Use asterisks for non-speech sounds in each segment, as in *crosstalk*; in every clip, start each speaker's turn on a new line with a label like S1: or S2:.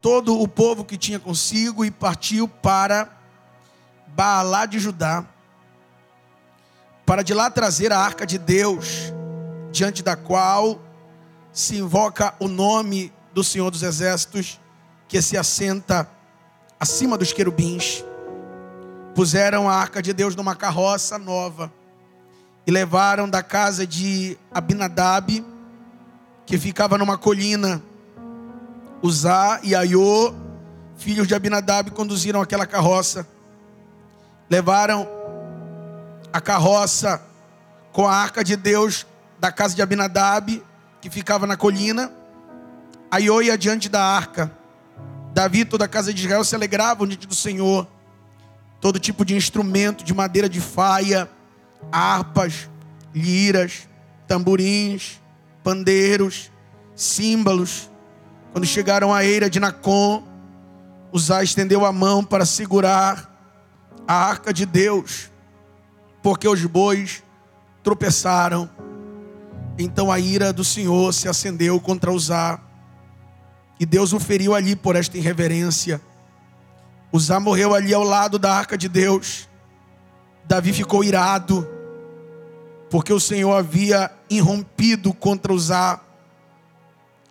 S1: todo o povo que tinha consigo e partiu para Baalá de Judá, para de lá trazer a arca de Deus, diante da qual se invoca o nome do Senhor dos Exércitos, que se assenta acima dos querubins. Puseram a arca de Deus numa carroça nova e levaram da casa de Abinadab, que ficava numa colina, Uzá e Aiô, filhos de Abinadab, conduziram aquela carroça. Levaram a carroça com a arca de Deus da casa de Abinadab, que ficava na colina. Aiô ia diante da arca. Davi e toda a casa de Israel se alegravam diante do Senhor. Todo tipo de instrumento de madeira de faia, harpas, liras, tamborins, pandeiros, símbolos. Quando chegaram à eira de Nacon, Uzá estendeu a mão para segurar a arca de Deus, porque os bois tropeçaram. Então a ira do Senhor se acendeu contra Uzá, e Deus o feriu ali por esta irreverência. Uzá morreu ali ao lado da arca de Deus. Davi ficou irado, porque o Senhor havia irrompido contra Uzá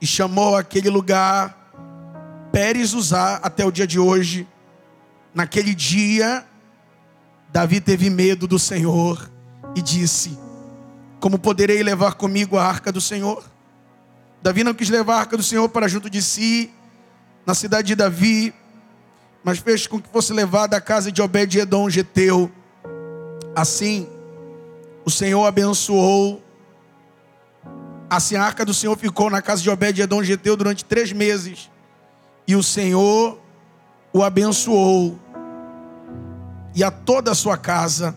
S1: e chamou aquele lugar Pérez Uzá até o dia de hoje. Naquele dia, Davi teve medo do Senhor e disse: Como poderei levar comigo a arca do Senhor? Davi não quis levar a arca do Senhor para junto de si, na cidade de Davi, mas fez com que fosse levada à casa de Obed-Edom, Geteu. Assim, o Senhor abençoou. Assim, a arca do Senhor ficou na casa de Obed-Edom, Geteu, durante três meses. E o Senhor o abençoou. E a toda a sua casa.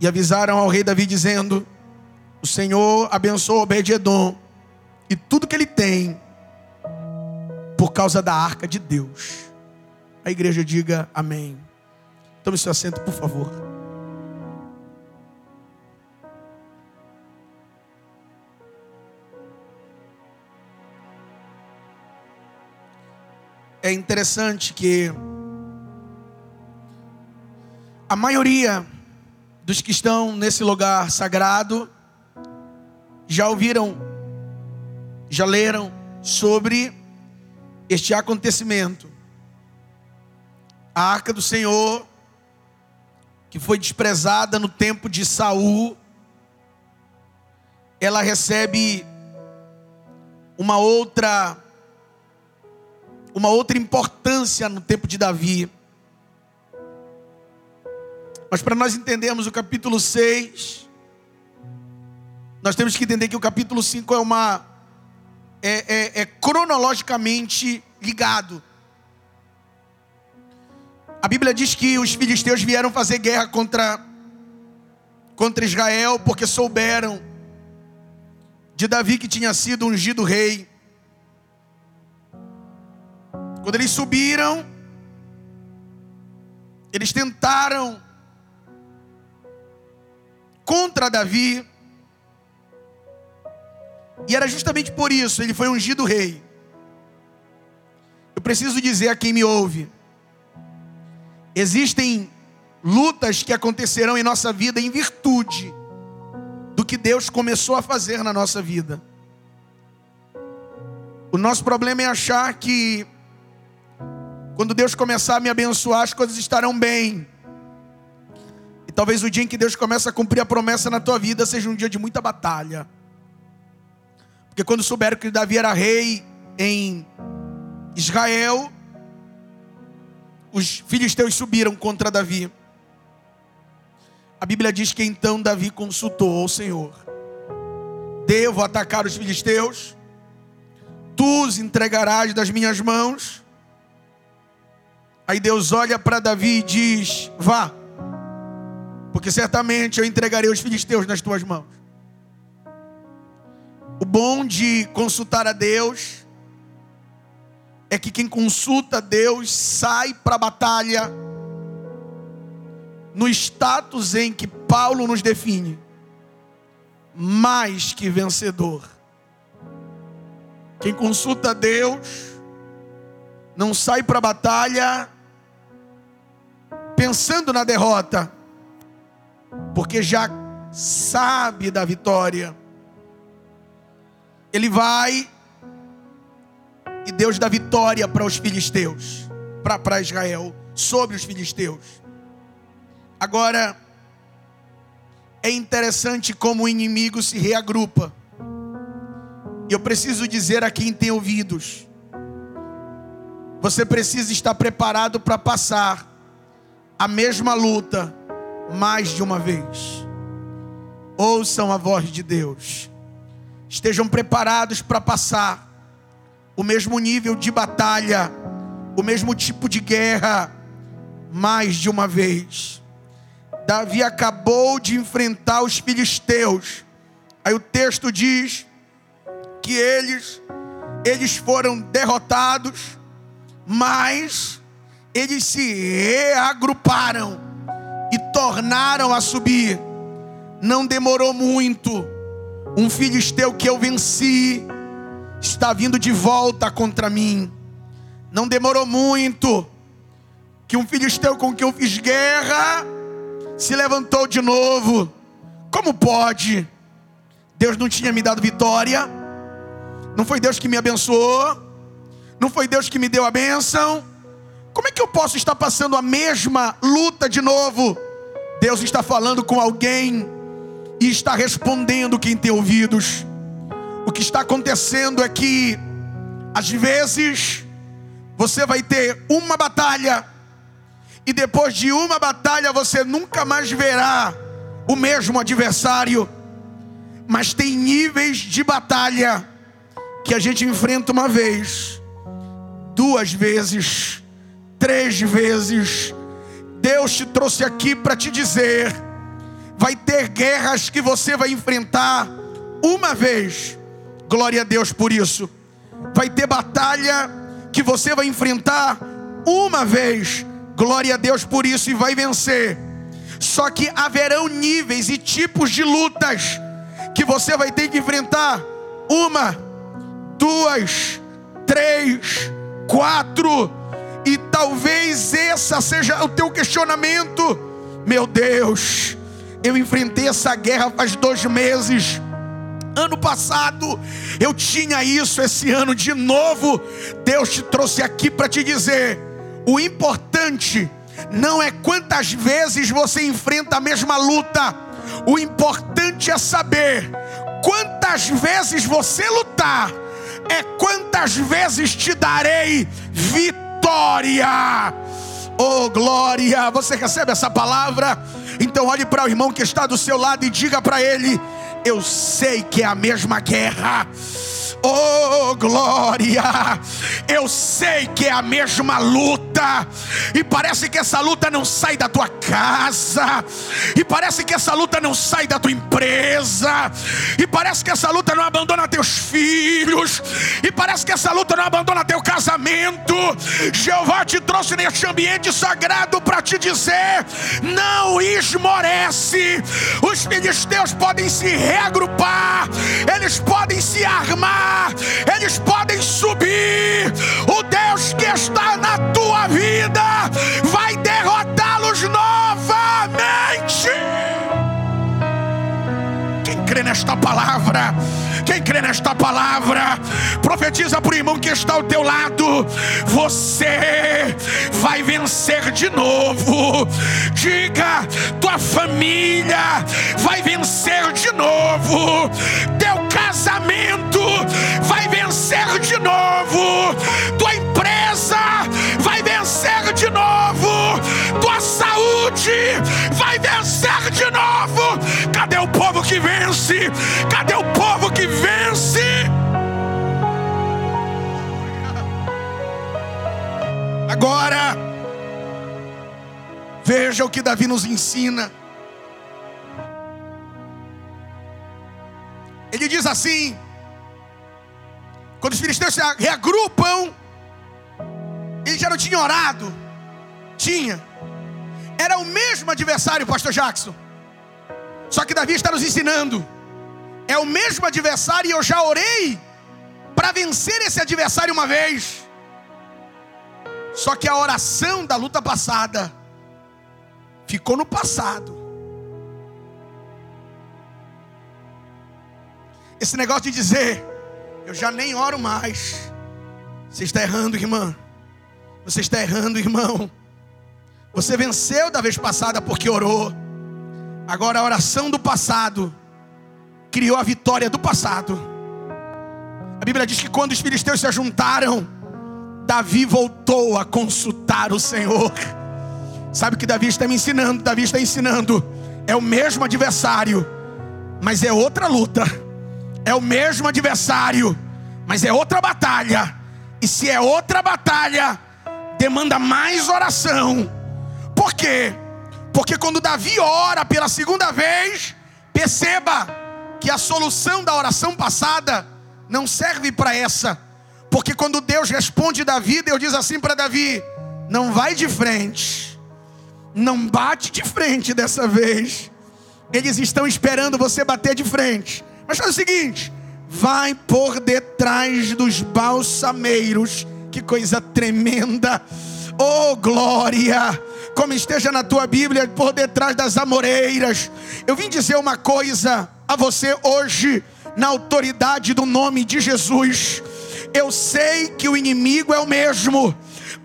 S1: E avisaram ao rei Davi, dizendo: O Senhor abençoou Obed-Edom e tudo que ele tem, por causa da arca de Deus. A igreja diga amém. Tome seu assento, por favor. É interessante que a maioria dos que estão nesse lugar sagrado já ouviram, já leram sobre este acontecimento. A arca do Senhor, que foi desprezada no tempo de Saul, ela recebe uma outra uma outra importância no tempo de Davi. Mas para nós entendermos o capítulo 6, nós temos que entender que o capítulo 5 é uma. É, é, é cronologicamente ligado. A Bíblia diz que os filisteus vieram fazer guerra contra, contra Israel, porque souberam de Davi que tinha sido ungido rei. Quando eles subiram, eles tentaram contra Davi. E era justamente por isso, ele foi ungido rei. Eu preciso dizer a quem me ouve: existem lutas que acontecerão em nossa vida em virtude do que Deus começou a fazer na nossa vida. O nosso problema é achar que quando Deus começar a me abençoar, as coisas estarão bem. E talvez o dia em que Deus começa a cumprir a promessa na tua vida seja um dia de muita batalha. Porque quando souberam que Davi era rei em Israel, os filisteus subiram contra Davi. A Bíblia diz que então Davi consultou ao Senhor: Devo atacar os filisteus? Tu os entregarás das minhas mãos? Aí Deus olha para Davi e diz: Vá, porque certamente eu entregarei os filisteus nas tuas mãos. O bom de consultar a Deus é que quem consulta a Deus sai para a batalha no status em que Paulo nos define, mais que vencedor. Quem consulta a Deus não sai para a batalha pensando na derrota, porque já sabe da vitória. Ele vai e Deus dá vitória para os filisteus, para Israel, sobre os filisteus. Agora, é interessante como o inimigo se reagrupa. E eu preciso dizer a quem tem ouvidos: você precisa estar preparado para passar a mesma luta mais de uma vez. Ouçam a voz de Deus. Estejam preparados para passar o mesmo nível de batalha, o mesmo tipo de guerra mais de uma vez. Davi acabou de enfrentar os filisteus. Aí o texto diz que eles eles foram derrotados, mas eles se reagruparam e tornaram a subir. Não demorou muito. Um filisteu que eu venci está vindo de volta contra mim. Não demorou muito que um filisteu com quem eu fiz guerra se levantou de novo. Como pode? Deus não tinha me dado vitória? Não foi Deus que me abençoou? Não foi Deus que me deu a bênção? Como é que eu posso estar passando a mesma luta de novo? Deus está falando com alguém e está respondendo quem tem ouvidos. O que está acontecendo é que, às vezes, você vai ter uma batalha, e depois de uma batalha você nunca mais verá o mesmo adversário, mas tem níveis de batalha que a gente enfrenta uma vez, duas vezes, três vezes. Deus te trouxe aqui para te dizer: vai ter guerras que você vai enfrentar uma vez. Glória a Deus por isso. Vai ter batalha que você vai enfrentar uma vez. Glória a Deus por isso e vai vencer. Só que haverão níveis e tipos de lutas que você vai ter que enfrentar uma, duas, três, quatro, e talvez essa seja o teu questionamento. Meu Deus, eu enfrentei essa guerra faz dois meses. Ano passado eu tinha isso, esse ano de novo. Deus te trouxe aqui para te dizer: o importante não é quantas vezes você enfrenta a mesma luta, o importante é saber quantas vezes você lutar, é quantas vezes te darei vitória. Oh, glória! Você recebe essa palavra? Então olhe para o irmão que está do seu lado e diga para ele: Eu sei que é a mesma guerra Oh, glória! Eu sei que é a mesma luta, e parece que essa luta não sai da tua casa, e parece que essa luta não sai da tua empresa, e parece que essa luta não abandona teus filhos, e parece que essa luta não abandona teu casamento. Jeová te trouxe neste ambiente sagrado para te dizer: não esmorece. Os filisteus podem se reagrupar, eles podem se armar nesta palavra, profetiza para o irmão que está ao teu lado: você vai vencer de novo. Diga, tua família vai vencer de novo. Teu casamento vai vencer de novo. Tua empresa vai vencer de novo. Vai vencer de novo. Cadê o povo que vence? Cadê o povo que vence? Agora, veja o que Davi nos ensina. Ele diz assim: quando os filisteus se reagrupam, ele já não tinha orado, tinha, era o mesmo adversário, Pastor Jackson. Só que Davi está nos ensinando, é o mesmo adversário e eu já orei para vencer esse adversário uma vez. Só que a oração da luta passada ficou no passado. Esse negócio de dizer, eu já nem oro mais. Você está errando, irmã. Você está errando, irmão. Você venceu da vez passada porque orou. Agora a oração do passado criou a vitória do passado. A Bíblia diz que quando os filisteus se juntaram, Davi voltou a consultar o Senhor. Sabe o que Davi está me ensinando? Davi está ensinando. É o mesmo adversário, mas é outra luta. É o mesmo adversário, mas é outra batalha. E se é outra batalha, demanda mais oração. Por quê? Porque quando Davi ora pela segunda vez, perceba que a solução da oração passada não serve para essa. Porque quando Deus responde Davi, Deus diz assim para Davi: não vai de frente, não bate de frente dessa vez. Eles estão esperando você bater de frente. Mas faz o seguinte: vai por detrás dos balsameiros. Que coisa tremenda! Oh glória! Como esteja na tua Bíblia, por detrás das amoreiras. Eu vim dizer uma coisa a você hoje, na autoridade do nome de Jesus. Eu sei que o inimigo é o mesmo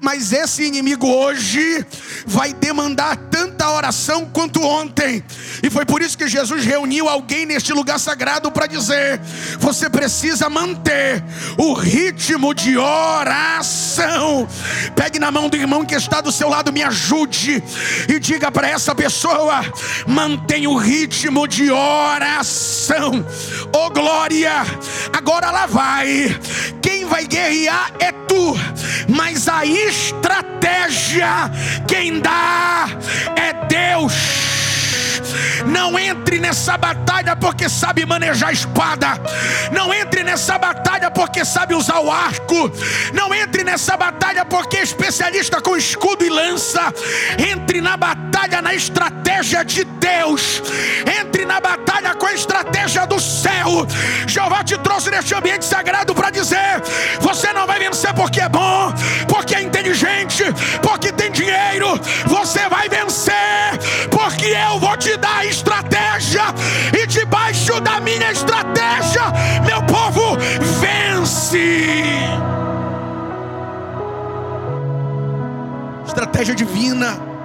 S1: mas esse inimigo hoje vai demandar tanta oração quanto ontem, e foi por isso que Jesus reuniu alguém neste lugar sagrado para dizer: você precisa manter o ritmo de oração. Pegue na mão do irmão que está do seu lado, me ajude e diga para essa pessoa: mantenha o ritmo de oração. Oh glória! Agora lá vai. Quem vai guerrear é tu, mas aí estratégia, quem dá é Deus. Não entre nessa batalha porque sabe manejar espada. Não entre nessa batalha porque sabe usar o arco. Não entre nessa batalha porque é especialista com escudo e lança. Entre na batalha na estratégia de Deus. Entre na batalha com a estratégia do céu. Jeová te trouxe neste ambiente sagrado para dizer: você não vai vencer porque é bom, porque é inteligente, porque tem dinheiro. Você vai vencer porque eu vou te dar estratégia, e debaixo da minha estratégia, meu povo vence. Estratégia divina.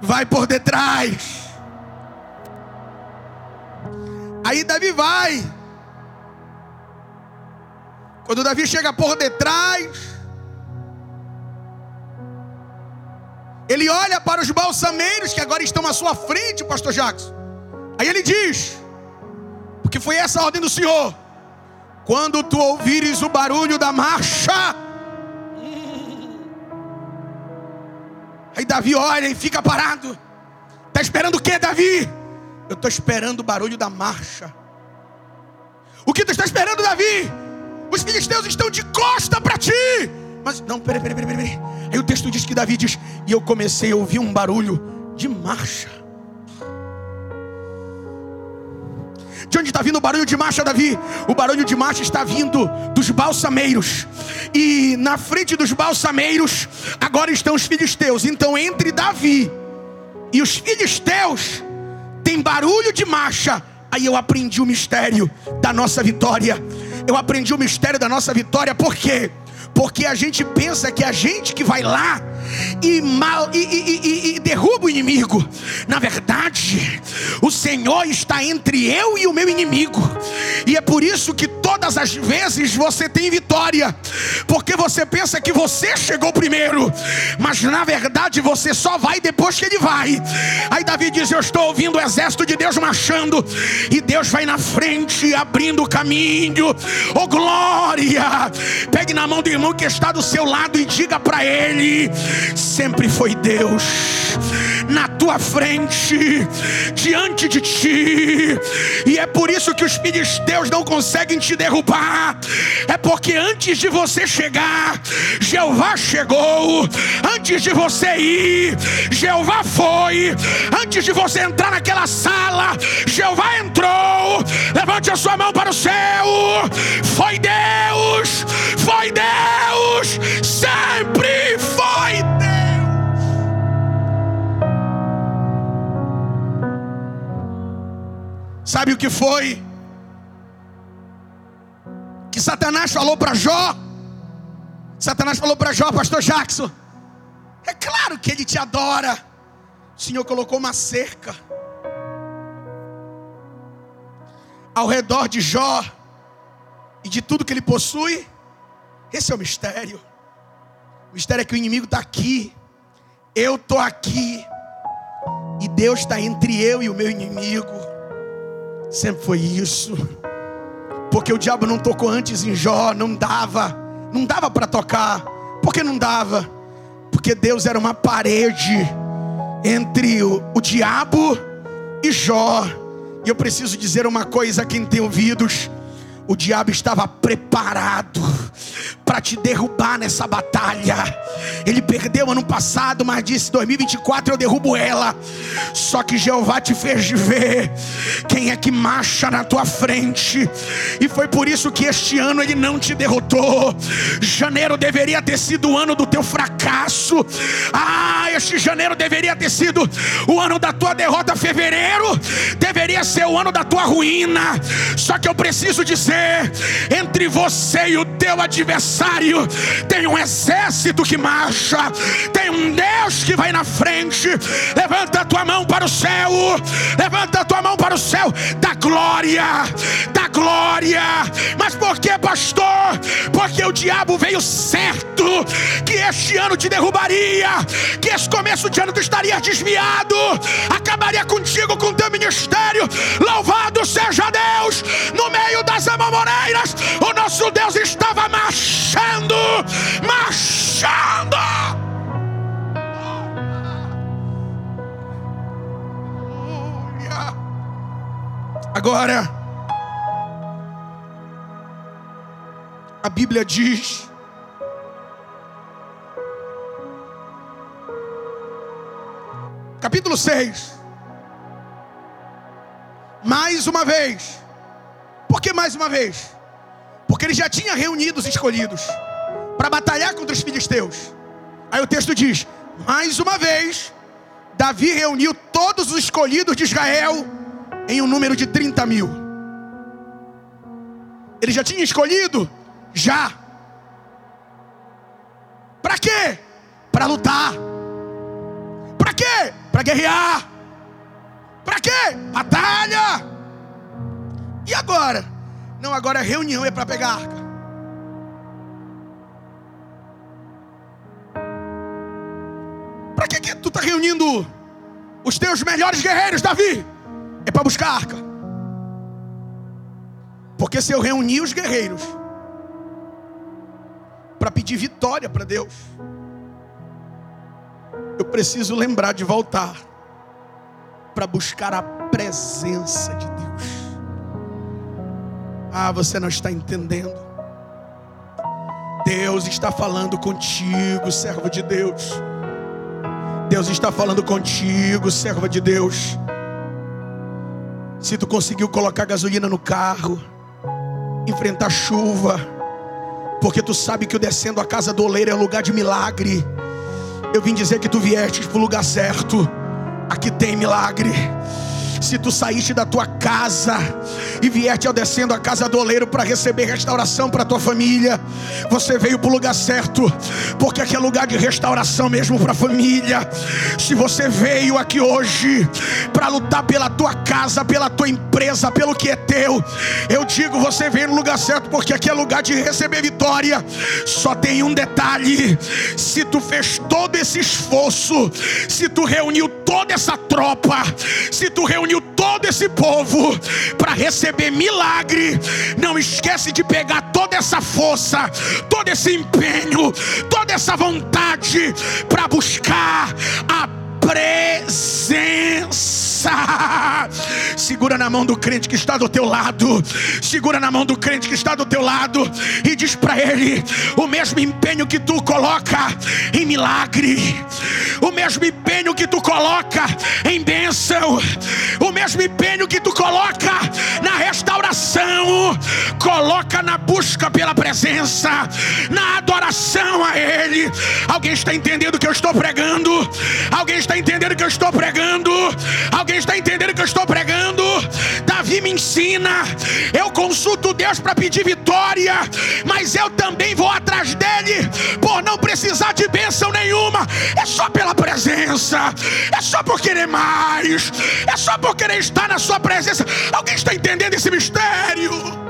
S1: Vai por detrás. Aí Davi vai. Quando Davi chega por detrás, Ele olha para os balsameiros que agora estão à sua frente, pastor Jackson. Aí ele diz: Porque foi essa a ordem do Senhor. Quando tu ouvires o barulho da marcha. Aí Davi olha e fica parado. Está esperando o que, Davi? Eu estou esperando o barulho da marcha. O que tu está esperando, Davi? Os filisteus estão de costa para ti. Mas não, peraí, peraí, peraí. Aí o texto diz que Davi diz: E eu comecei a ouvir um barulho de marcha. De onde está vindo o barulho de marcha, Davi? O barulho de marcha está vindo dos balsameiros. E na frente dos balsameiros, agora estão os filisteus. Então, entre Davi e os filisteus, tem barulho de marcha. Aí eu aprendi o mistério da nossa vitória. Eu aprendi o mistério da nossa vitória, por quê? porque a gente pensa que a gente que vai lá e, mal, e, e, e, derruba o inimigo. Na verdade, o Senhor está entre eu e o meu inimigo, e é por isso que todas as vezes você tem vitória, porque você pensa que você chegou primeiro, mas na verdade você só vai depois que ele vai. Aí Davi diz: Eu estou ouvindo o exército de Deus marchando, e Deus vai na frente, abrindo o caminho. Oh glória! Pegue na mão do irmão que está do seu lado e diga para ele: sempre foi Deus. Na tua frente, diante de ti, e é por isso que os filisteus não conseguem te derrubar, é porque antes de você chegar, Jeová chegou, antes de você ir, Jeová foi, antes de você entrar naquela sala, Jeová entrou. Levante a sua mão para o céu, foi Deus, foi Deus, sempre foi Deus. Sabe o que foi? Que Satanás falou para Jó. Satanás falou para Jó, pastor Jackson. É claro que ele te adora. O Senhor colocou uma cerca ao redor de Jó e de tudo que ele possui. Esse é o mistério. O mistério é que o inimigo está aqui, eu estou aqui, e Deus está entre eu e o meu inimigo. Sempre foi isso. Porque o diabo não tocou antes em Jó, não dava, não dava para tocar. Por que não dava? Porque Deus era uma parede entre o, o diabo e Jó. E eu preciso dizer uma coisa a quem tem ouvidos: o diabo estava preparado para te derrubar nessa batalha. Ele perdeu ano passado, mas disse: 2024 eu derrubo ela. Só que Jeová te fez ver quem é que marcha na tua frente, e foi por isso que este ano ele não te derrotou. Janeiro deveria ter sido o ano do teu fracasso. Ah, este janeiro deveria ter sido o ano da tua derrota. Fevereiro deveria ser o ano da tua ruína. Só que eu preciso dizer: entre você e o teu adversário tem um exército que marcha, tem um Deus que vai na frente. Levanta a tua mão para o céu, levanta a tua mão para o céu da glória, da glória. Mas por que, pastor? Porque o diabo veio certo que este ano te derrubaria, que esse começo de ano tu estaria desviado, acabaria contigo com teu ministério. Louvado seja Deus, no meio das amamoreiras, o nosso Deus estava marchando marchando, marchando. Agora, a Bíblia diz capítulo 6. Mais uma vez. Por que mais uma vez? Porque ele já tinha reunido os escolhidos para batalhar contra os filisteus. Aí o texto diz: mais uma vez, Davi reuniu todos os escolhidos de Israel em um número de 30 mil. Ele já tinha escolhido? Já. Para quê? Para lutar. Para quê? Para guerrear. Para quê? Batalha. E agora? Não, agora a reunião é para pegar a arca. Para que, que tu está reunindo os teus melhores guerreiros, Davi? É para buscar a arca. Porque se eu reunir os guerreiros para pedir vitória para Deus, eu preciso lembrar de voltar para buscar a presença de. Ah, você não está entendendo. Deus está falando contigo, servo de Deus. Deus está falando contigo, serva de Deus. Se tu conseguiu colocar gasolina no carro, enfrentar chuva, porque tu sabe que o descendo a casa do oleiro é lugar de milagre. Eu vim dizer que tu vieste para o lugar certo. Aqui tem milagre se tu saíste da tua casa e vieste ao descendo a casa do oleiro para receber restauração para tua família, você veio para o lugar certo, porque aqui é lugar de restauração mesmo para a família. Se você veio aqui hoje para lutar pela tua casa, pela tua empresa, pelo que é teu, eu digo, você veio no lugar certo, porque aqui é lugar de receber vitória. Só tem um detalhe: se tu fez todo esse esforço, se tu reuniu toda essa tropa, se tu reuniu reuniu todo esse povo para receber milagre. Não esquece de pegar toda essa força, todo esse empenho, toda essa vontade para buscar a presença. Segura na mão do crente que está do teu lado. Segura na mão do crente que está do teu lado e diz para ele: o mesmo empenho que tu coloca em milagre, o mesmo empenho que tu coloca em bênção, o mesmo empenho que tu coloca na restauração, coloca na busca pela presença, na adoração a Ele. Alguém está entendendo o que eu estou pregando? Alguém está entendendo que eu estou pregando? Alguém está entendendo que eu estou pregando? Davi me ensina. Eu consulto Deus para pedir vitória, mas eu também vou atrás dele por não precisar de bênção nenhuma. É só pela presença, é só por querer mais, é só por querer estar na sua presença. Alguém está entendendo esse mistério?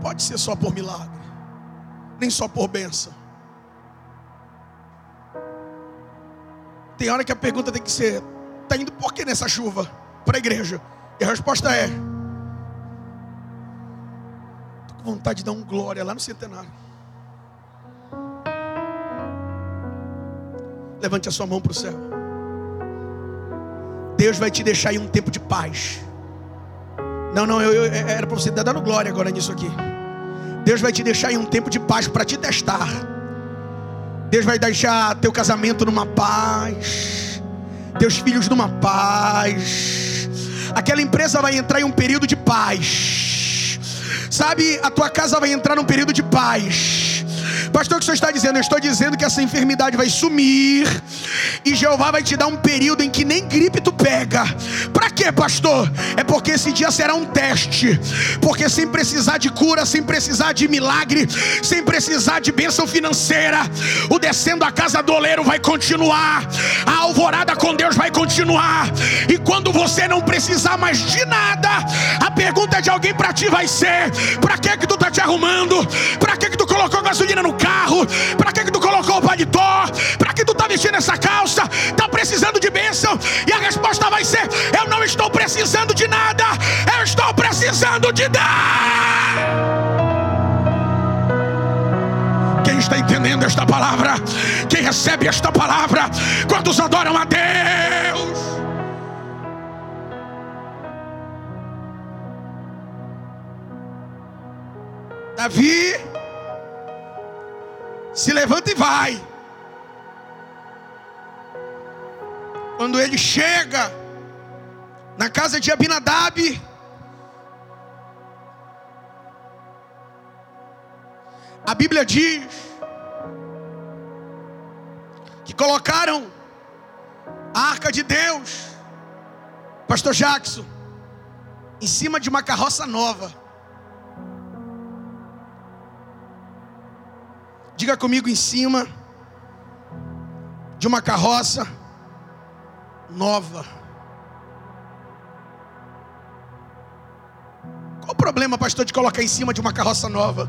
S1: Pode ser só por milagre, nem só por bênção. Tem hora que a pergunta tem que ser: está indo por que nessa chuva para a igreja? E a resposta é: estou com vontade de dar um glória lá no centenário. Levante a sua mão para o céu. Deus vai te deixar em um tempo de paz. Não, não, eu, eu era para você estar dando glória agora nisso aqui. Deus vai te deixar em um tempo de paz para te testar. Deus vai deixar teu casamento numa paz, teus filhos numa paz. Aquela empresa vai entrar em um período de paz. Sabe, a tua casa vai entrar num período de paz. Pastor, o que o senhor está dizendo? Eu estou dizendo que essa enfermidade vai sumir e Jeová vai te dar um período em que nem gripe tu pega. Para quê, pastor? É porque esse dia será um teste. Porque sem precisar de cura, sem precisar de milagre, sem precisar de bênção financeira, o descendo a casa do oleiro vai continuar. A alvorada com Deus vai continuar. E quando você não precisar mais de nada, a pergunta de alguém para ti vai ser: para que que tu tá te arrumando? Para que que tu colocou gasolina no carro? Para que, que tu colocou o paletó? Para que tu está vestindo essa calça? Está precisando de bênção? E a resposta vai ser: Eu não estou precisando de nada, eu estou precisando de dar. Quem está entendendo esta palavra? Quem recebe esta palavra? Quantos adoram a Deus? Davi se levanta e vai. Quando ele chega na casa de Abinadab, a Bíblia diz que colocaram a arca de Deus, Pastor Jackson, em cima de uma carroça nova. Diga comigo em cima de uma carroça nova. Qual o problema, pastor, de colocar em cima de uma carroça nova?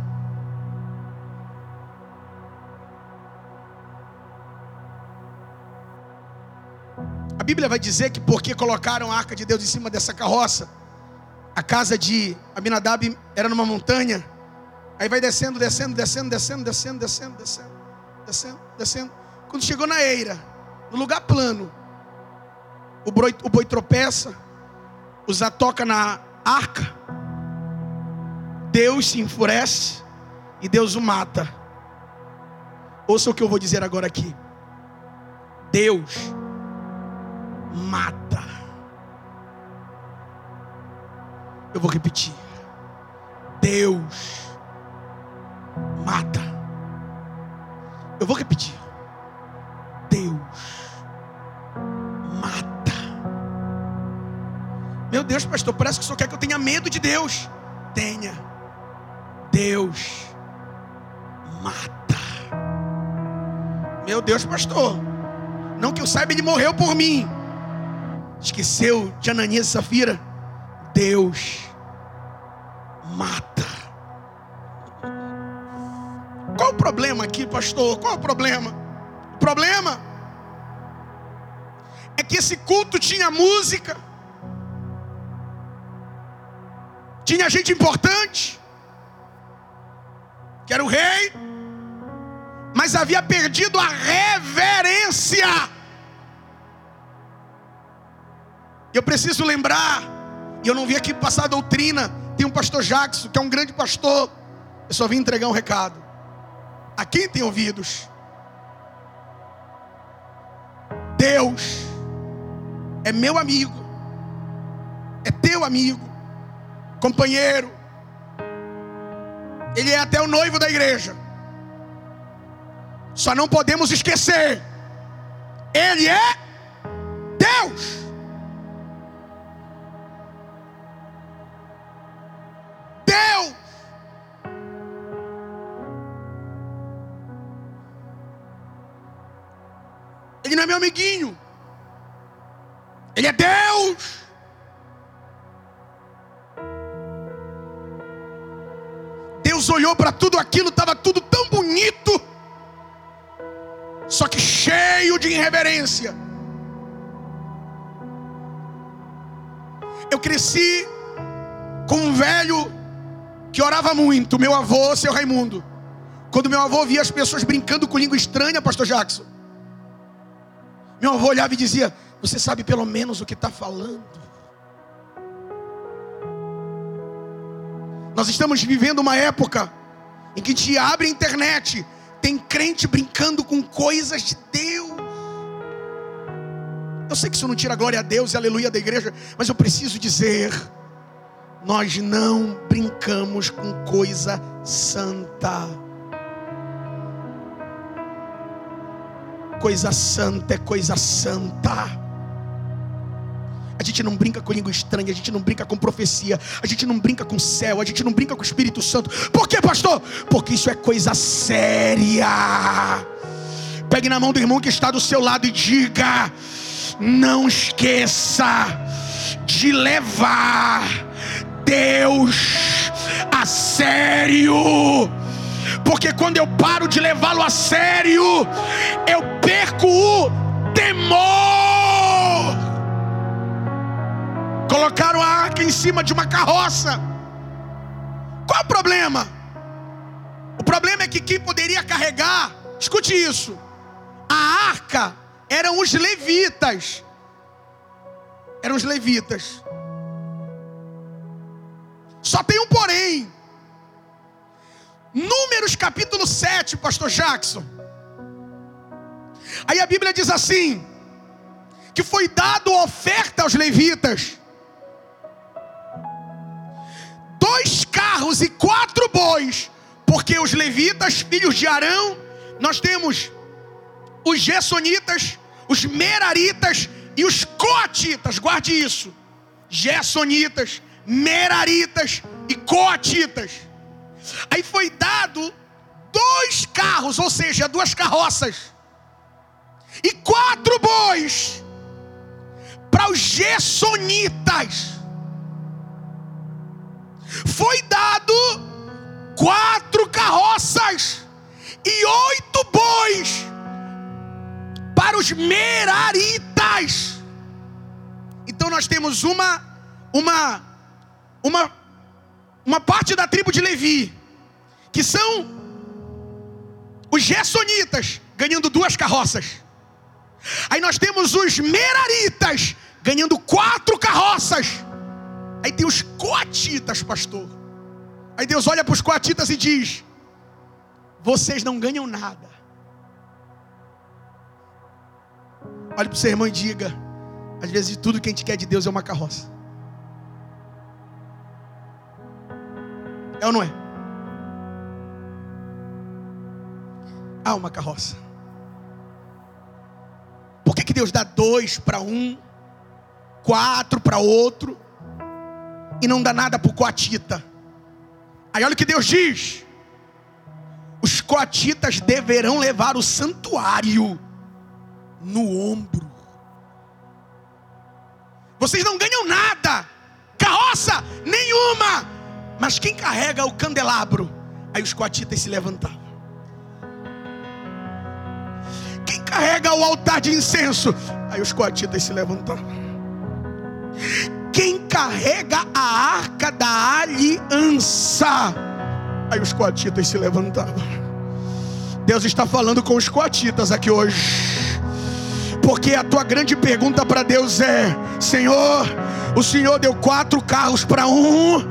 S1: A Bíblia vai dizer que porque colocaram a arca de Deus em cima dessa carroça, a casa de Abinadab era numa montanha, Aí vai descendo, descendo, descendo, descendo, descendo, descendo, descendo, descendo, descendo. Quando chegou na eira, no lugar plano, o boi, o boi tropeça, o Zá toca na arca, Deus se enfurece e Deus o mata. Ouça o que eu vou dizer agora aqui. Deus mata. Eu vou repetir. Deus mata. Eu vou repetir. Deus mata. Meu Deus, pastor, parece que senhor quer que eu tenha medo de Deus. Tenha. Deus mata. Meu Deus, pastor. Não que eu saiba, ele morreu por mim. Esqueceu de Ananias e Safira? Deus mata. Problema aqui, pastor? Qual o problema? O problema é que esse culto tinha música, tinha gente importante, que era o rei, mas havia perdido a reverência. Eu preciso lembrar, e eu não vim aqui passar doutrina. Tem um pastor Jackson, que é um grande pastor. Eu só vim entregar um recado. A quem tem ouvidos? Deus é meu amigo, é teu amigo, companheiro, Ele é até o noivo da igreja. Só não podemos esquecer, Ele é Deus. Não é meu amiguinho. Ele é Deus. Deus olhou para tudo aquilo, estava tudo tão bonito, só que cheio de irreverência. Eu cresci com um velho que orava muito, meu avô, seu Raimundo. Quando meu avô via as pessoas brincando com língua estranha, pastor Jackson, meu avô olhava e dizia: Você sabe pelo menos o que está falando? Nós estamos vivendo uma época em que te abre a internet, tem crente brincando com coisas de Deus. Eu sei que isso não tira glória a Deus e aleluia da igreja, mas eu preciso dizer: nós não brincamos com coisa santa. Coisa santa é coisa santa. A gente não brinca com língua estranha, a gente não brinca com profecia, a gente não brinca com céu, a gente não brinca com o Espírito Santo. Por quê, pastor? Porque isso é coisa séria. Pegue na mão do irmão que está do seu lado e diga: não esqueça de levar Deus a sério. Porque quando eu paro de levá-lo a sério, eu perco o temor. Colocaram a arca em cima de uma carroça. Qual o problema? O problema é que quem poderia carregar, escute isso, a arca eram os levitas. Eram os levitas. Só tem um porém. Números capítulo 7, pastor Jackson. Aí a Bíblia diz assim: que foi dado oferta aos levitas dois carros e quatro bois, porque os levitas, filhos de Arão, nós temos os Gessonitas, os Meraritas e os Coatitas, guarde isso: Gessonitas, Meraritas e Coatitas. Aí foi dado dois carros, ou seja, duas carroças, e quatro bois para os Gessonitas foi dado quatro carroças e oito bois para os meraritas. Então nós temos uma uma uma uma parte da tribo de Levi que são os Gessonitas ganhando duas carroças. Aí nós temos os Meraritas ganhando quatro carroças. Aí tem os coatitas, pastor. Aí Deus olha para os coatitas e diz: Vocês não ganham nada. Olhe para o seu irmão e diga: Às vezes tudo que a gente quer de Deus é uma carroça. É ou não é? Há uma carroça. Por que, que Deus dá dois para um, quatro para outro? e não dá nada para o coatita. Aí olha o que Deus diz: os coatitas deverão levar o santuário no ombro. Vocês não ganham nada, carroça nenhuma, mas quem carrega o candelabro? Aí os coatitas se levantavam. Quem carrega o altar de incenso? Aí os coatitas se levantavam quem carrega a arca da aliança. Aí os coatitas se levantavam. Deus está falando com os coatitas aqui hoje. Porque a tua grande pergunta para Deus é: Senhor, o Senhor deu quatro carros para um,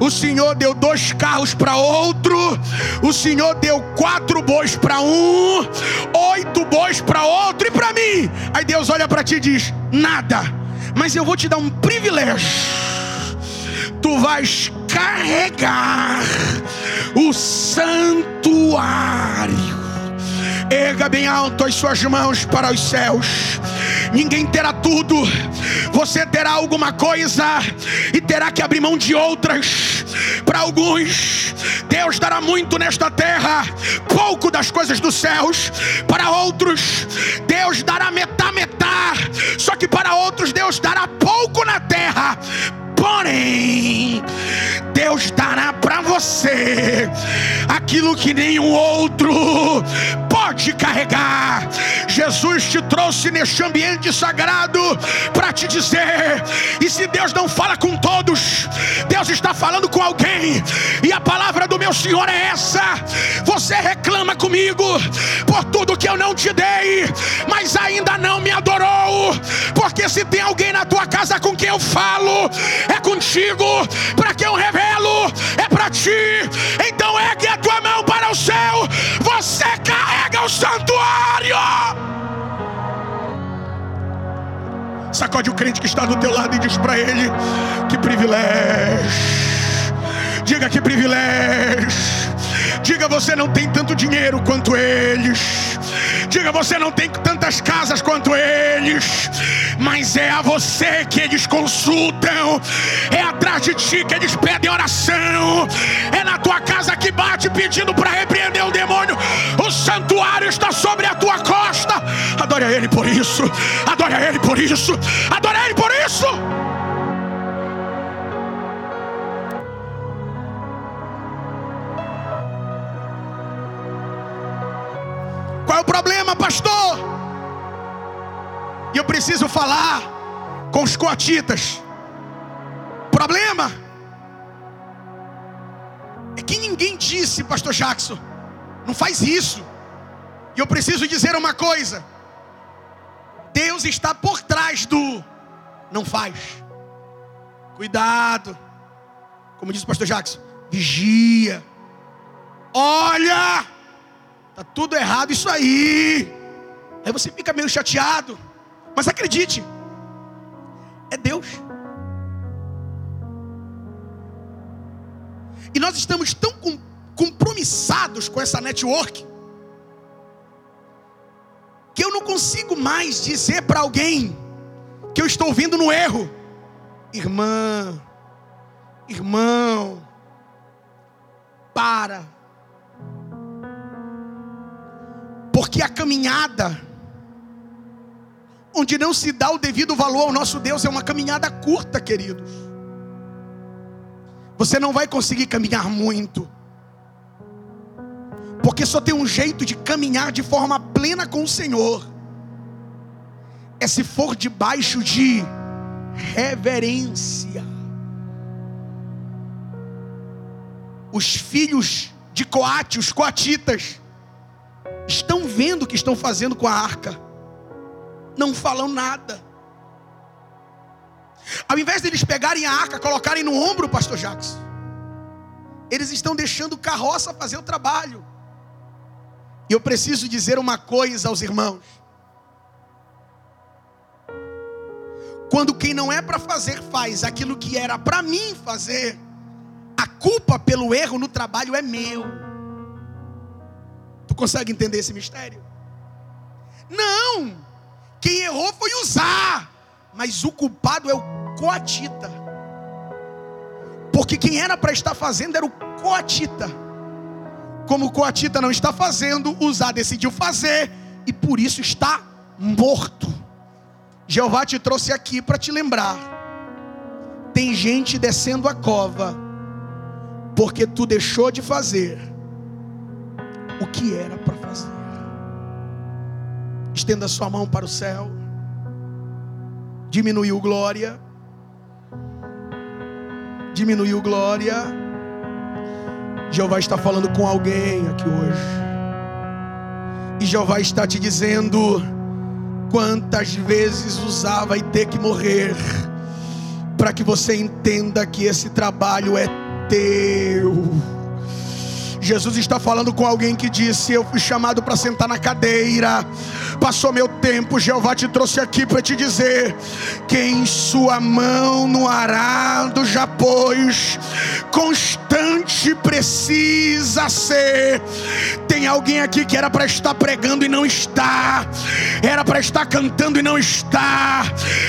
S1: o Senhor deu dois carros para outro, o Senhor deu quatro bois para um, oito bois para outro e para mim. Aí Deus olha para ti e diz: Nada mas eu vou te dar um privilégio. Tu vais carregar o santuário Erga bem alto as suas mãos para os céus. Ninguém terá tudo, você terá alguma coisa e terá que abrir mão de outras. Para alguns, Deus dará muito nesta terra, pouco das coisas dos céus. Para outros, Deus dará metá metá. Só que para outros, Deus dará pouco na terra Porém, Deus dará para você aquilo que nenhum outro pode carregar. Jesus te trouxe neste ambiente sagrado para te dizer: e se Deus não fala com todos, Deus está falando com alguém, e a palavra do meu Senhor é essa. Você reclama comigo por tudo que eu não te dei, mas ainda não me adorou, porque se tem alguém na tua casa com quem eu falo, é contigo, para que eu revelo, é para ti. Então ergue a tua mão para o céu, você carrega o santuário. Sacode o crente que está do teu lado e diz para ele: Que privilégio. Diga que privilégio. Diga você não tem tanto dinheiro quanto eles. Diga você não tem tantas casas quanto eles. Mas é a você que eles consultam. É atrás de ti que eles pedem oração. É na tua casa que bate pedindo para repreender o demônio. O santuário está sobre a tua costa. Adore a Ele por isso. Adore a Ele por isso. Adore a Ele por isso. O problema, pastor? E eu preciso falar com os coatitas. Problema é que ninguém disse, pastor Jackson, não faz isso. E eu preciso dizer uma coisa: Deus está por trás do não faz. Cuidado. Como disse o pastor Jackson, vigia. Olha! Tá tudo errado isso aí. Aí você fica meio chateado. Mas acredite, é Deus. E nós estamos tão compromissados com essa network que eu não consigo mais dizer para alguém que eu estou vindo no erro, irmã, irmão, para. Porque a caminhada, onde não se dá o devido valor ao nosso Deus, é uma caminhada curta, queridos. Você não vai conseguir caminhar muito, porque só tem um jeito de caminhar de forma plena com o Senhor, é se for debaixo de reverência. Os filhos de Coate, os coatitas, estão vendo o que estão fazendo com a arca, não falam nada. Ao invés de eles pegarem a arca, colocarem no ombro, pastor Jacques, eles estão deixando carroça fazer o trabalho. E eu preciso dizer uma coisa aos irmãos. Quando quem não é para fazer faz aquilo que era para mim fazer, a culpa pelo erro no trabalho é meu. Tu consegue entender esse mistério? Não! Quem errou foi usar, mas o culpado é o coatita. Porque quem era para estar fazendo era o coatita. Como o coatita não está fazendo, usar decidiu fazer e por isso está morto. Jeová te trouxe aqui para te lembrar. Tem gente descendo a cova porque tu deixou de fazer o que era para fazer. Estenda sua mão para o céu. Diminuiu glória. Diminuiu glória. Jeová está falando com alguém aqui hoje. E Jeová está te dizendo quantas vezes usar vai ter que morrer para que você entenda que esse trabalho é teu Jesus está falando com alguém que disse: Eu fui chamado para sentar na cadeira, passou meu tempo, Jeová te trouxe aqui para te dizer: quem sua mão no arado já pôs, constante precisa ser. Tem alguém aqui que era para estar pregando e não está, era para estar cantando e não está,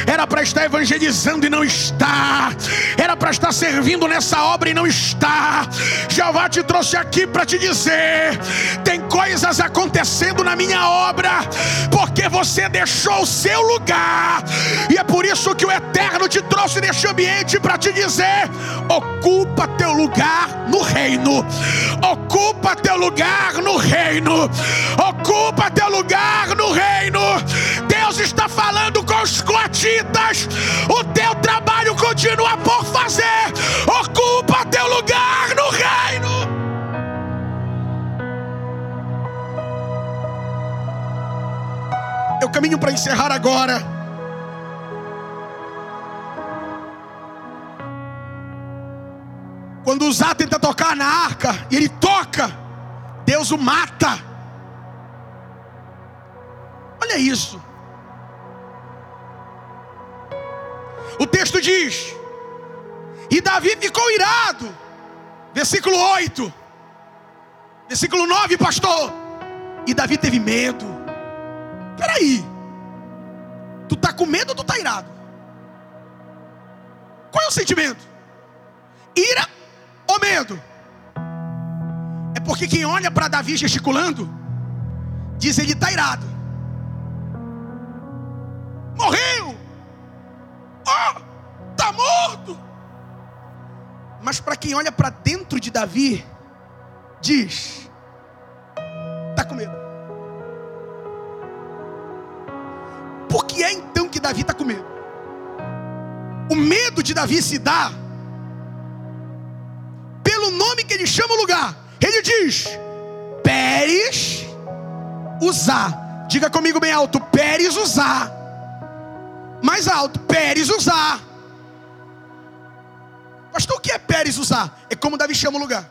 S1: era para estar evangelizando e não está, era para estar servindo nessa obra e não está. Jeová te trouxe aqui para te dizer: tem coisas acontecendo na minha obra, porque você deixou o seu lugar, e é por isso que o Eterno te trouxe neste ambiente para te dizer: ocupa teu lugar no reino, ocupa teu lugar no reino, ocupa teu lugar no reino. Deus está falando com os coatitas, o teu trabalho continua por fazer, ocupa teu lugar no reino. Eu caminho para encerrar agora. Quando Uzá tenta tocar na arca, e ele toca, Deus o mata. Olha isso. O texto diz: E Davi ficou irado. Versículo 8. Versículo 9, pastor. E Davi teve medo. Peraí. Tu tá com medo ou tu tá irado? Qual é o sentimento? Ira medo? É porque quem olha para Davi gesticulando, diz ele está irado. Morreu! Oh, tá morto! Mas para quem olha para dentro de Davi, diz: está com medo. Por que é então que Davi está com medo? O medo de Davi se dá nome que ele chama o lugar. Ele diz: Pérez usar. Diga comigo bem alto: Pérez usar. Mais alto: Pérez usar. Pastor, o que é Pérez usar? É como Davi chama o lugar.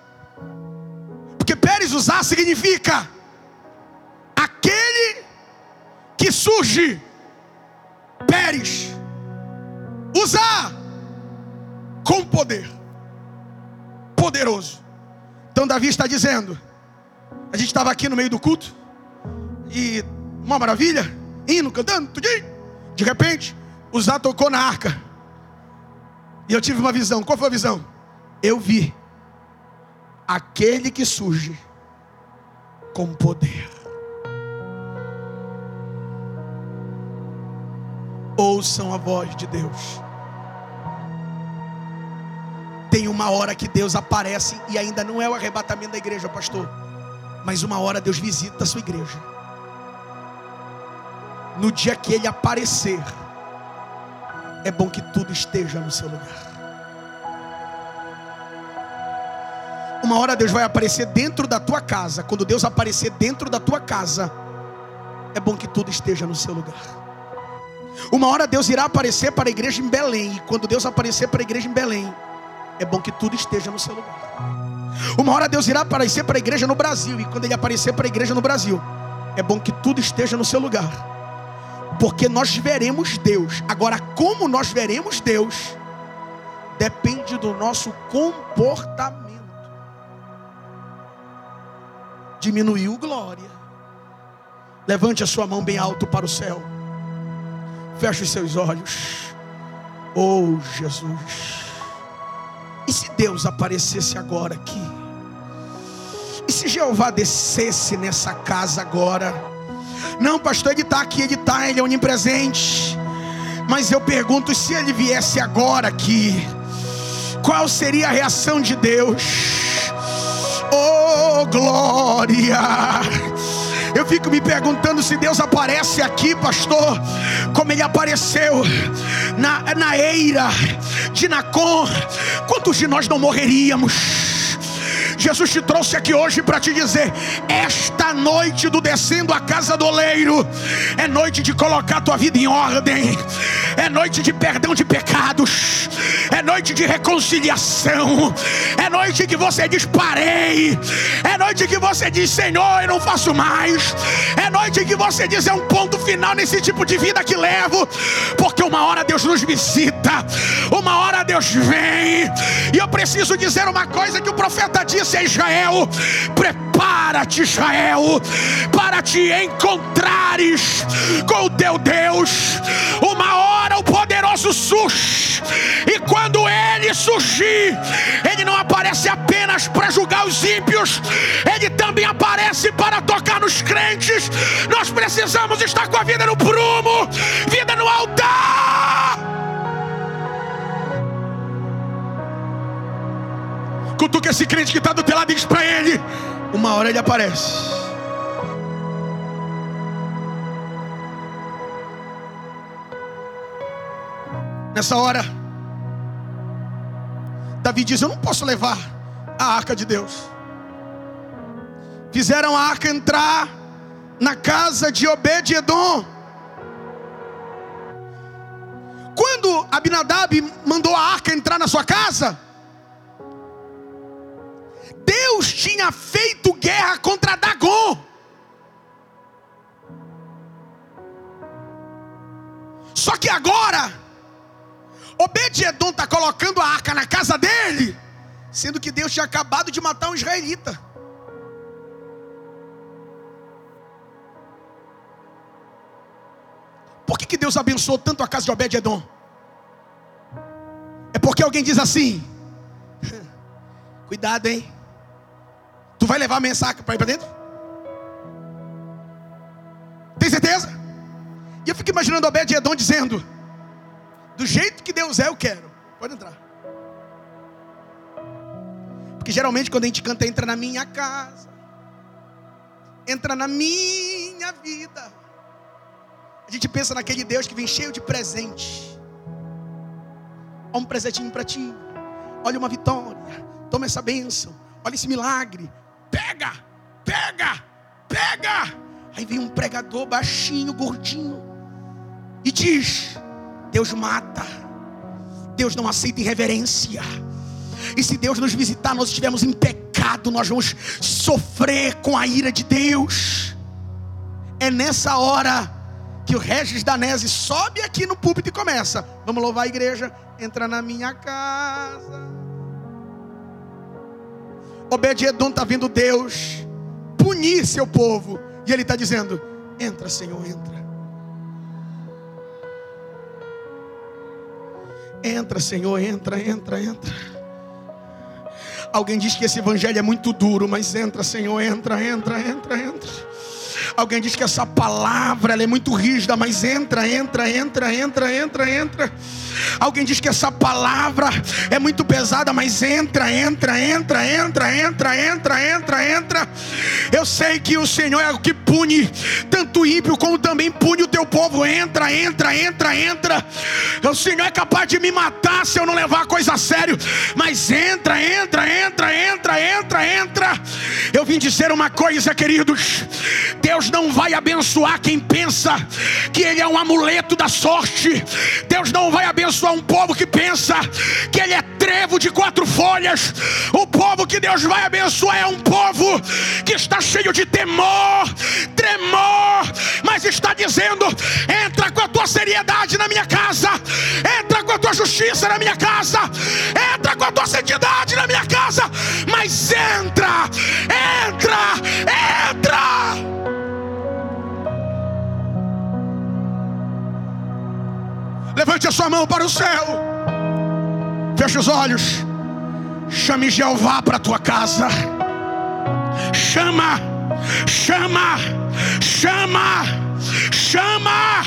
S1: Porque Pérez usar significa aquele que surge. Pérez usar com poder poderoso. Então Davi está dizendo: a gente estava aqui no meio do culto e uma maravilha, indo, cantando, tudinho. De repente, o Zá tocou na arca. E eu tive uma visão. Qual foi a visão? Eu vi aquele que surge com poder. Ouçam a voz de Deus. Tem uma hora que Deus aparece e ainda não é o arrebatamento da igreja, pastor. Mas uma hora Deus visita a sua igreja. No dia que ele aparecer, é bom que tudo esteja no seu lugar. Uma hora Deus vai aparecer dentro da tua casa. Quando Deus aparecer dentro da tua casa, é bom que tudo esteja no seu lugar. Uma hora Deus irá aparecer para a igreja em Belém. E quando Deus aparecer para a igreja em Belém, é bom que tudo esteja no seu lugar. Uma hora Deus irá aparecer para a igreja no Brasil, e quando Ele aparecer para a igreja no Brasil, é bom que tudo esteja no seu lugar, porque nós veremos Deus. Agora, como nós veremos Deus, depende do nosso comportamento. Diminuiu glória. Levante a sua mão bem alto para o céu. Feche os seus olhos. Oh, Jesus. E se Deus aparecesse agora aqui? E se Jeová descesse nessa casa agora? Não, pastor, ele está aqui, ele está, ele é onipresente. Mas eu pergunto: se ele viesse agora aqui, qual seria a reação de Deus? Oh, glória! Eu fico me perguntando se Deus aparece aqui, pastor, como ele apareceu na, na eira de Nacon. Quantos de nós não morreríamos? Jesus te trouxe aqui hoje para te dizer: esta noite do descendo a casa do oleiro é noite de colocar tua vida em ordem, é noite de perdão de pecados, é noite de reconciliação, é noite que você diz: parei, é noite que você diz: Senhor, eu não faço mais, é noite que você diz: é um ponto final nesse tipo de vida que levo, porque uma hora Deus nos visita, Deus vem, e eu preciso dizer uma coisa que o profeta disse a Israel: prepara-te, Israel, para te encontrares com o teu Deus. Uma hora o poderoso surge, e quando ele surgir, ele não aparece apenas para julgar os ímpios, ele também aparece para tocar nos crentes. Nós precisamos estar com a vida no prumo, vida no altar. Cutuca esse crente que está do teu lado e diz para ele: Uma hora ele aparece. Nessa hora, Davi diz: Eu não posso levar a arca de Deus. Fizeram a arca entrar na casa de Obed-Edom. Quando Abinadab mandou a arca entrar na sua casa, Deus tinha feito guerra contra Dagon. Só que agora, Obed-Edom está colocando a arca na casa dele, sendo que Deus tinha acabado de matar um israelita. Por que, que Deus abençoou tanto a casa de Obed-Edom? É porque alguém diz assim: *laughs* cuidado, hein? Vai levar a mensagem para ir para dentro? Tem certeza? E eu fico imaginando Obed-Edom dizendo: Do jeito que Deus é, eu quero. Pode entrar. Porque geralmente quando a gente canta, entra na minha casa, entra na minha vida. A gente pensa naquele Deus que vem cheio de presente. Olha um presentinho para ti. Olha uma vitória. Toma essa bênção. Olha esse milagre pega, pega, pega. Aí vem um pregador baixinho, gordinho, e diz: Deus mata, Deus não aceita irreverência. E se Deus nos visitar, nós estivermos em pecado, nós vamos sofrer com a ira de Deus. É nessa hora que o Regis Danese sobe aqui no púlpito e começa: Vamos louvar a igreja, entra na minha casa. Obed-Edom está vendo Deus punir seu povo. E ele está dizendo: Entra, Senhor, entra. Entra, Senhor, entra, entra, entra. Alguém diz que esse evangelho é muito duro, mas entra, Senhor, entra, entra, entra, entra. Alguém diz que essa palavra é muito rígida, mas entra, entra, entra, entra, entra, entra. Alguém diz que essa palavra é muito pesada, mas entra, entra, entra, entra, entra, entra, entra, entra. Eu sei que o Senhor é o que pune tanto o ímpio como também pune o teu povo. Entra, entra, entra, entra. O Senhor é capaz de me matar se eu não levar a coisa a sério, mas entra, entra, entra, entra, entra, entra. Eu vim dizer uma coisa, queridos. Deus não vai abençoar quem pensa que ele é um amuleto da sorte. Deus não vai abençoar um povo que pensa que ele é trevo de quatro folhas. O povo que Deus vai abençoar é um povo que está cheio de temor, tremor, mas está dizendo: entra com a tua seriedade na minha casa, entra com a tua justiça na minha casa, entra com a tua santidade na minha casa, mas entra, entra, entra. Levante a sua mão para o céu. Feche os olhos. Chame Jeová para a tua casa. Chama, chama, chama chama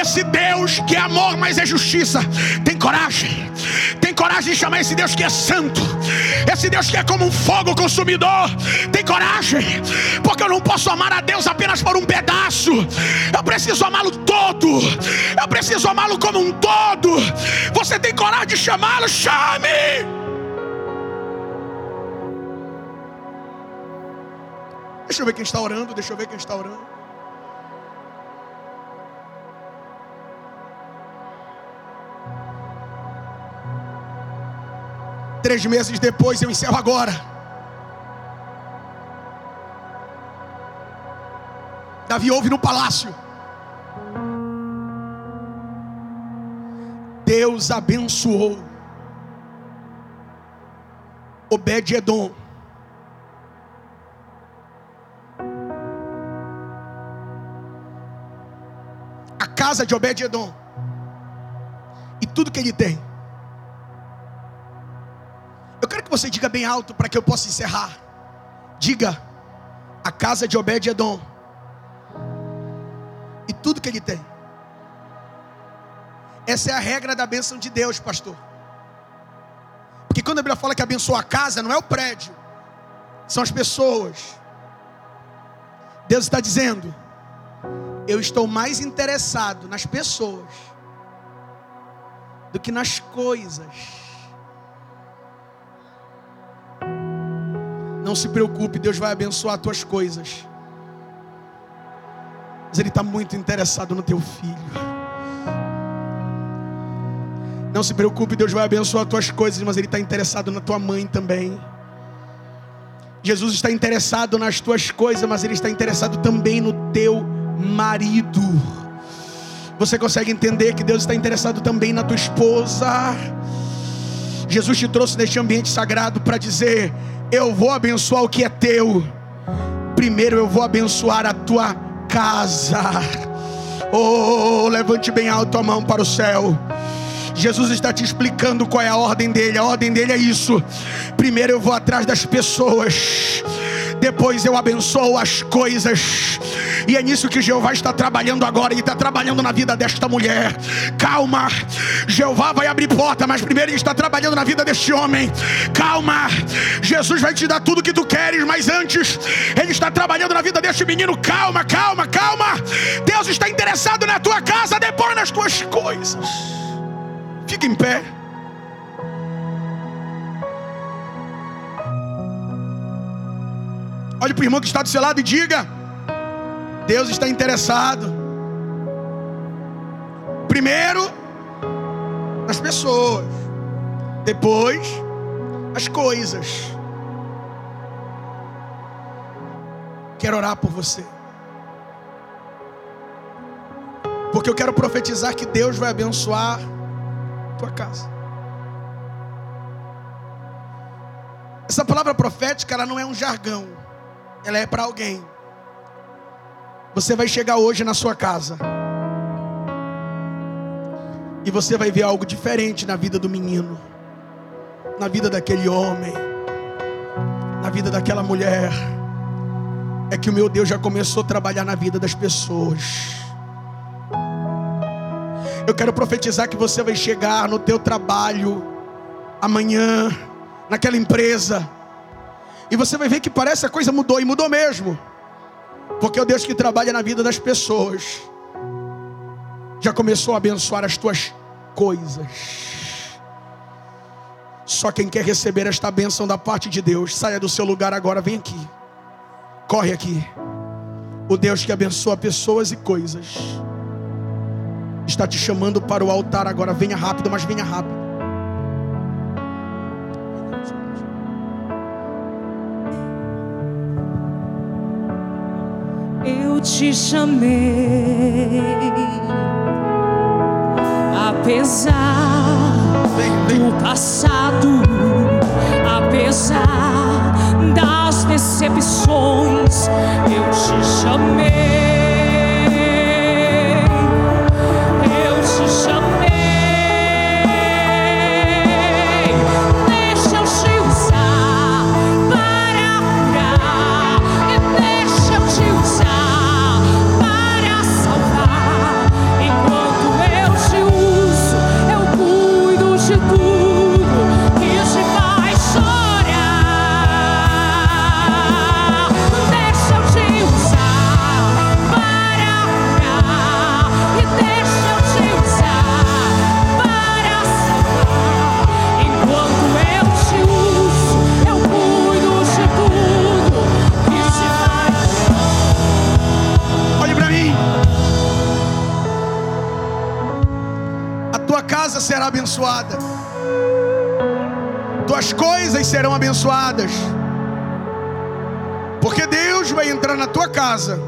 S1: esse Deus que é amor, mas é justiça. Tem coragem, tem coragem de chamar esse Deus que é santo, esse Deus que é como um fogo consumidor. Tem coragem, porque eu não posso amar a Deus apenas por um pedaço, eu preciso amá-lo todo, eu preciso amá-lo como um todo. Você tem coragem de chamá-lo? Chame. Deixa eu ver quem está orando, deixa eu ver quem está orando. Três meses depois, eu encerro agora. Davi ouve no palácio. Deus abençoou Obed-Edom. Casa de Obed-Edom. E tudo que ele tem. Eu quero que você diga bem alto para que eu possa encerrar. Diga: a casa de Obed-Edom. E tudo que ele tem. Essa é a regra da bênção de Deus, pastor. Porque quando a Bíblia fala que abençoa a casa, não é o prédio, são as pessoas. Deus está dizendo: eu estou mais interessado nas pessoas do que nas coisas. Não se preocupe, Deus vai abençoar as tuas coisas. Mas Ele está muito interessado no teu filho. Não se preocupe, Deus vai abençoar as tuas coisas, mas Ele está interessado na tua mãe também. Jesus está interessado nas tuas coisas, mas Ele está interessado também no teu marido. Você consegue entender que Deus está interessado também na tua esposa? Jesus te trouxe neste ambiente sagrado para dizer: Eu vou abençoar o que é teu. Primeiro eu vou abençoar a tua casa. Oh, levante bem alto a mão para o céu. Jesus está te explicando qual é a ordem dele. A ordem dele é isso. Primeiro eu vou atrás das pessoas, depois eu abençoo as coisas. E é nisso que Jeová está trabalhando agora. Ele está trabalhando na vida desta mulher. Calma, Jeová vai abrir porta, mas primeiro Ele está trabalhando na vida deste homem. Calma, Jesus vai te dar tudo que tu queres, mas antes Ele está trabalhando na vida deste menino. Calma, calma, calma. Deus está interessado na tua casa, depois nas tuas coisas. Fique em pé. Olhe para o irmão que está do seu lado e diga: Deus está interessado. Primeiro, nas pessoas. Depois, as coisas. Quero orar por você. Porque eu quero profetizar que Deus vai abençoar tua casa. Essa palavra profética, ela não é um jargão, ela é para alguém. Você vai chegar hoje na sua casa. E você vai ver algo diferente na vida do menino, na vida daquele homem, na vida daquela mulher. É que o meu Deus já começou a trabalhar na vida das pessoas. Eu quero profetizar que você vai chegar no teu trabalho amanhã, naquela empresa, e você vai ver que parece a coisa mudou e mudou mesmo. Porque o Deus que trabalha na vida das pessoas já começou a abençoar as tuas coisas. Só quem quer receber esta bênção da parte de Deus, saia do seu lugar agora, vem aqui. Corre aqui. O Deus que abençoa pessoas e coisas está te chamando para o altar agora. Venha rápido, mas venha rápido.
S2: Eu te chamei, apesar do passado, apesar das decepções, eu te chamei.
S1: Abençoada. Tuas coisas serão abençoadas. Porque Deus vai entrar na tua casa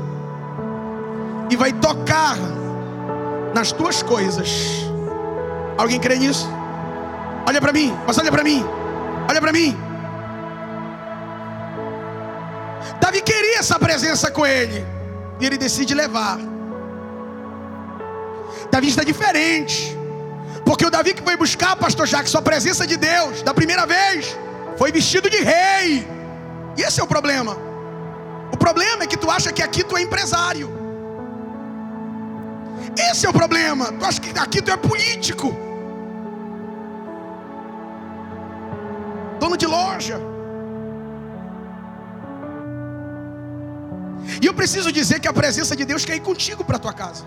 S1: e vai tocar nas tuas coisas. Alguém crê nisso? Olha para mim, mas olha para mim. Olha para mim. Davi queria essa presença com ele. E ele decide levar. Davi está diferente. Porque o Davi que foi buscar, pastor Jacques, a presença de Deus, da primeira vez, foi vestido de rei. E esse é o problema. O problema é que tu acha que aqui tu é empresário. Esse é o problema. Tu acha que aqui tu é político. Dono de loja. E eu preciso dizer que a presença de Deus quer ir contigo para tua casa.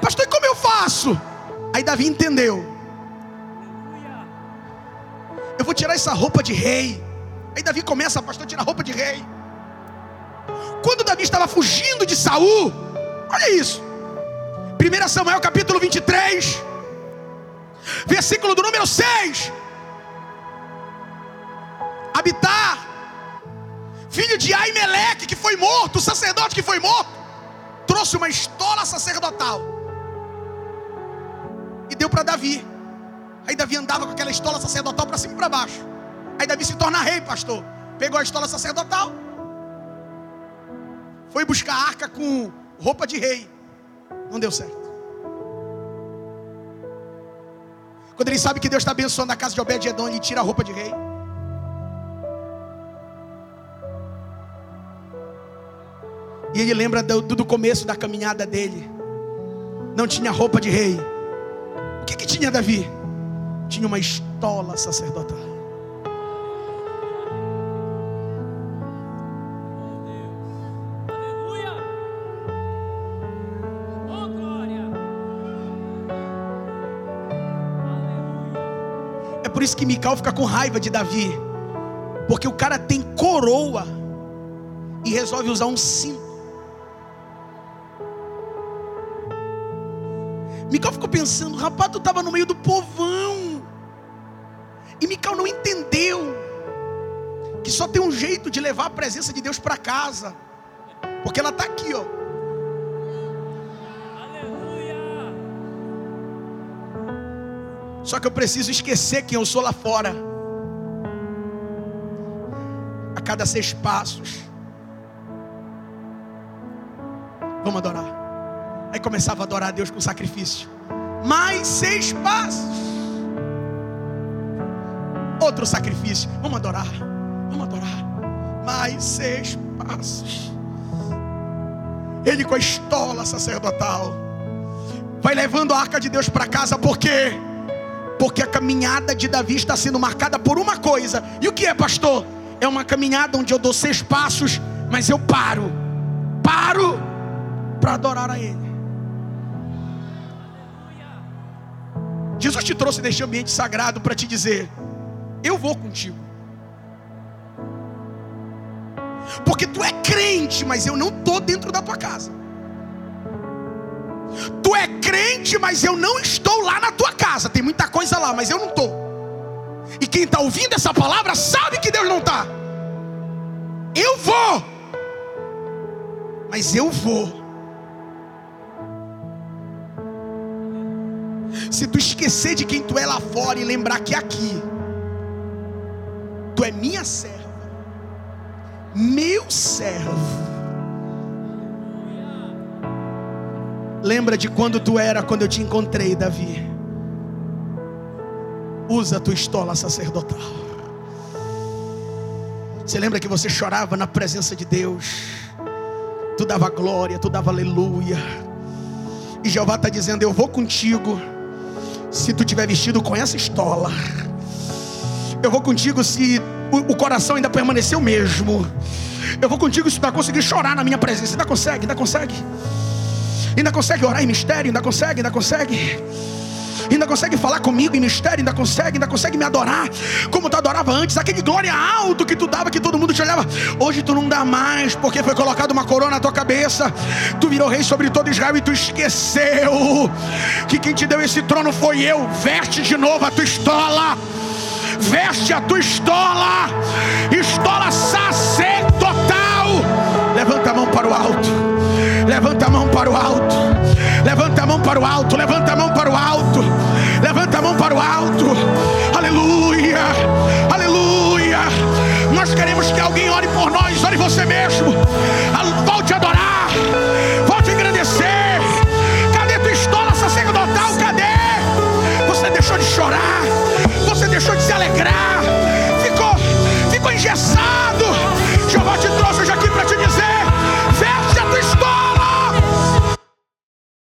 S1: Pastor, e como eu faço? Aí Davi entendeu. Eu vou tirar essa roupa de rei. Aí Davi começa, pastor, tirar a roupa de rei. Quando Davi estava fugindo de Saul, olha isso. 1 Samuel capítulo 23, versículo do número 6. Habitar, filho de Aimeleque, que foi morto, o sacerdote que foi morto, trouxe uma estola sacerdotal deu para Davi. Aí Davi andava com aquela estola sacerdotal para cima e para baixo. Aí Davi se torna rei, pastor. Pegou a estola sacerdotal, foi buscar a arca com roupa de rei. Não deu certo. Quando ele sabe que Deus está abençoando a casa de Obed-Edom, ele tira a roupa de rei. E ele lembra do, do começo da caminhada dele. Não tinha roupa de rei. Que, que tinha Davi? Tinha uma estola sacerdotal. É por isso que Mical fica com raiva de Davi. Porque o cara tem coroa e resolve usar um cinto. Pensando, rapaz, tu estava no meio do povão. E Mical não entendeu que só tem um jeito de levar a presença de Deus para casa. Porque ela está aqui, ó. Só que eu preciso esquecer quem eu sou lá fora. A cada seis passos. Vamos adorar. Aí começava a adorar a Deus com sacrifício. Mais seis passos. Outro sacrifício. Vamos adorar. Vamos adorar. Mais seis passos. Ele com a estola sacerdotal. Vai levando a arca de Deus para casa. Por quê? Porque a caminhada de Davi está sendo marcada por uma coisa. E o que é, pastor? É uma caminhada onde eu dou seis passos, mas eu paro. Paro para adorar a Ele. Jesus te trouxe neste ambiente sagrado para te dizer: Eu vou contigo. Porque tu é crente, mas eu não estou dentro da tua casa. Tu é crente, mas eu não estou lá na tua casa. Tem muita coisa lá, mas eu não estou. E quem está ouvindo essa palavra sabe que Deus não está. Eu vou, mas eu vou Se tu esquecer de quem tu é lá fora e lembrar que aqui tu é minha serva, meu servo. Lembra de quando tu era quando eu te encontrei, Davi. Usa a tua estola sacerdotal. Você lembra que você chorava na presença de Deus? Tu dava glória, tu dava aleluia. E Jeová está dizendo: Eu vou contigo se tu tiver vestido com essa estola. Eu vou contigo se o, coração ainda permanecer o mesmo. Eu vou contigo se tu vai conseguir chorar na minha presença. Ainda consegue, ainda consegue. Ainda consegue orar em mistério, ainda consegue, ainda consegue. Ainda consegue falar comigo em mistério, ainda consegue, ainda consegue me adorar como tu adorava antes, aquele glória alto que tu dava, que todo mundo te olhava. Hoje tu não dá mais, porque foi colocado uma coroa na tua cabeça. Tu virou rei sobre todo Israel e tu esqueceu que quem te deu esse trono foi eu. Veste de novo a tua estola. Veste a tua estola. Estola sacerdotal. Levanta a mão para o alto. Levanta a mão para o alto mão para o alto, levanta a mão para o alto, levanta a mão para o alto. Aleluia, aleluia. Nós queremos que alguém ore por nós, ore você mesmo. Volte a adorar, volte a engrandecer. Cadê tua estola sacerdotal? Cadê? Você deixou de chorar, você deixou de se alegrar, ficou, ficou engessado.